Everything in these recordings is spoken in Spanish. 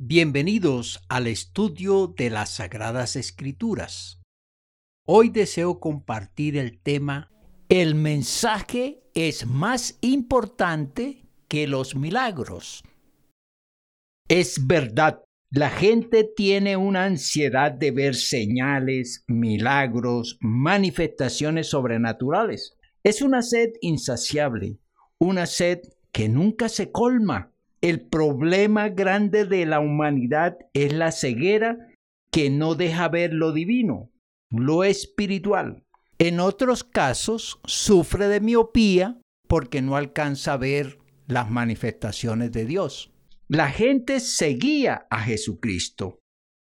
Bienvenidos al estudio de las Sagradas Escrituras. Hoy deseo compartir el tema El mensaje es más importante que los milagros. Es verdad, la gente tiene una ansiedad de ver señales, milagros, manifestaciones sobrenaturales. Es una sed insaciable, una sed que nunca se colma el problema grande de la humanidad es la ceguera que no deja ver lo divino, lo espiritual. En otros casos sufre de miopía porque no alcanza a ver las manifestaciones de Dios. La gente seguía a Jesucristo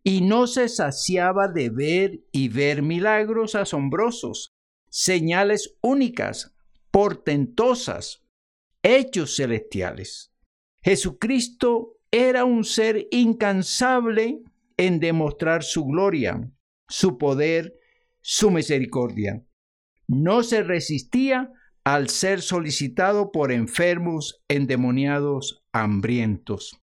y no se saciaba de ver y ver milagros asombrosos, señales únicas, portentosas, hechos celestiales. Jesucristo era un ser incansable en demostrar su gloria, su poder, su misericordia. No se resistía al ser solicitado por enfermos, endemoniados, hambrientos.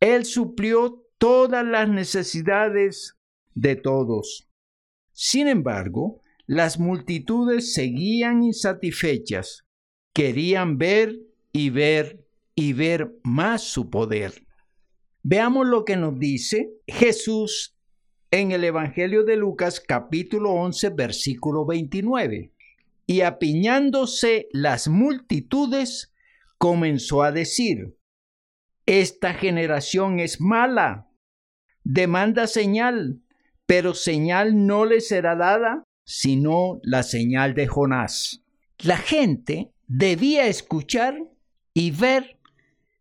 Él suplió todas las necesidades de todos. Sin embargo, las multitudes seguían insatisfechas, querían ver y ver y ver más su poder. Veamos lo que nos dice Jesús en el Evangelio de Lucas capítulo 11 versículo 29. Y apiñándose las multitudes, comenzó a decir, esta generación es mala, demanda señal, pero señal no le será dada, sino la señal de Jonás. La gente debía escuchar y ver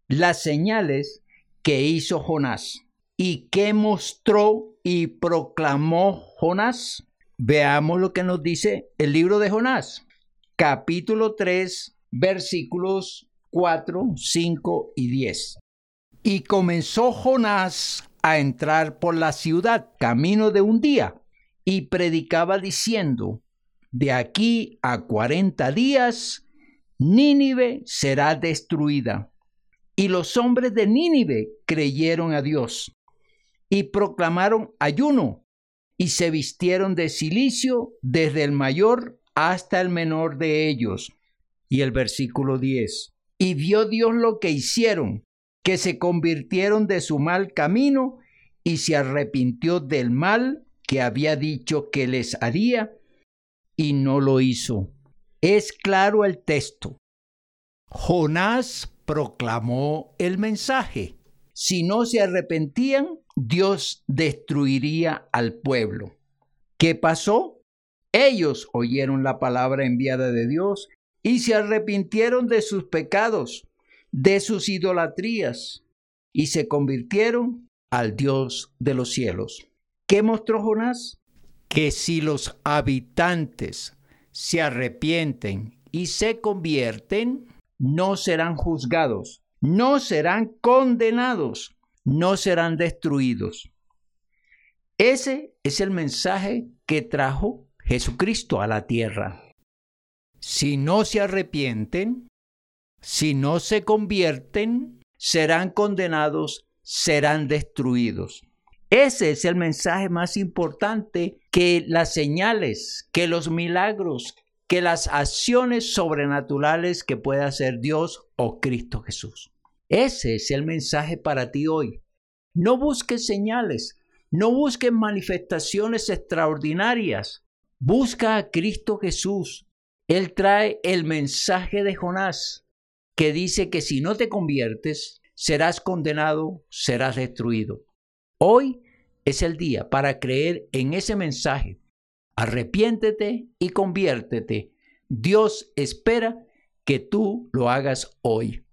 las señales que hizo Jonás y que mostró y proclamó Jonás. Veamos lo que nos dice el libro de Jonás, capítulo 3, versículos 4, 5 y 10. Y comenzó Jonás a entrar por la ciudad camino de un día y predicaba diciendo, de aquí a cuarenta días, Nínive será destruida. Y los hombres de Nínive creyeron a Dios y proclamaron ayuno y se vistieron de silicio desde el mayor hasta el menor de ellos. Y el versículo 10. Y vio Dios lo que hicieron, que se convirtieron de su mal camino y se arrepintió del mal que había dicho que les haría y no lo hizo. Es claro el texto. Jonás proclamó el mensaje. Si no se arrepentían, Dios destruiría al pueblo. ¿Qué pasó? Ellos oyeron la palabra enviada de Dios y se arrepintieron de sus pecados, de sus idolatrías, y se convirtieron al Dios de los cielos. ¿Qué mostró Jonás? Que si los habitantes se arrepienten y se convierten, no serán juzgados, no serán condenados, no serán destruidos. Ese es el mensaje que trajo Jesucristo a la tierra. Si no se arrepienten, si no se convierten, serán condenados, serán destruidos. Ese es el mensaje más importante que las señales, que los milagros, que las acciones sobrenaturales que puede hacer Dios o Cristo Jesús. Ese es el mensaje para ti hoy. No busques señales, no busques manifestaciones extraordinarias. Busca a Cristo Jesús. Él trae el mensaje de Jonás, que dice que si no te conviertes, serás condenado, serás destruido. Hoy es el día para creer en ese mensaje Arrepiéntete y conviértete. Dios espera que tú lo hagas hoy.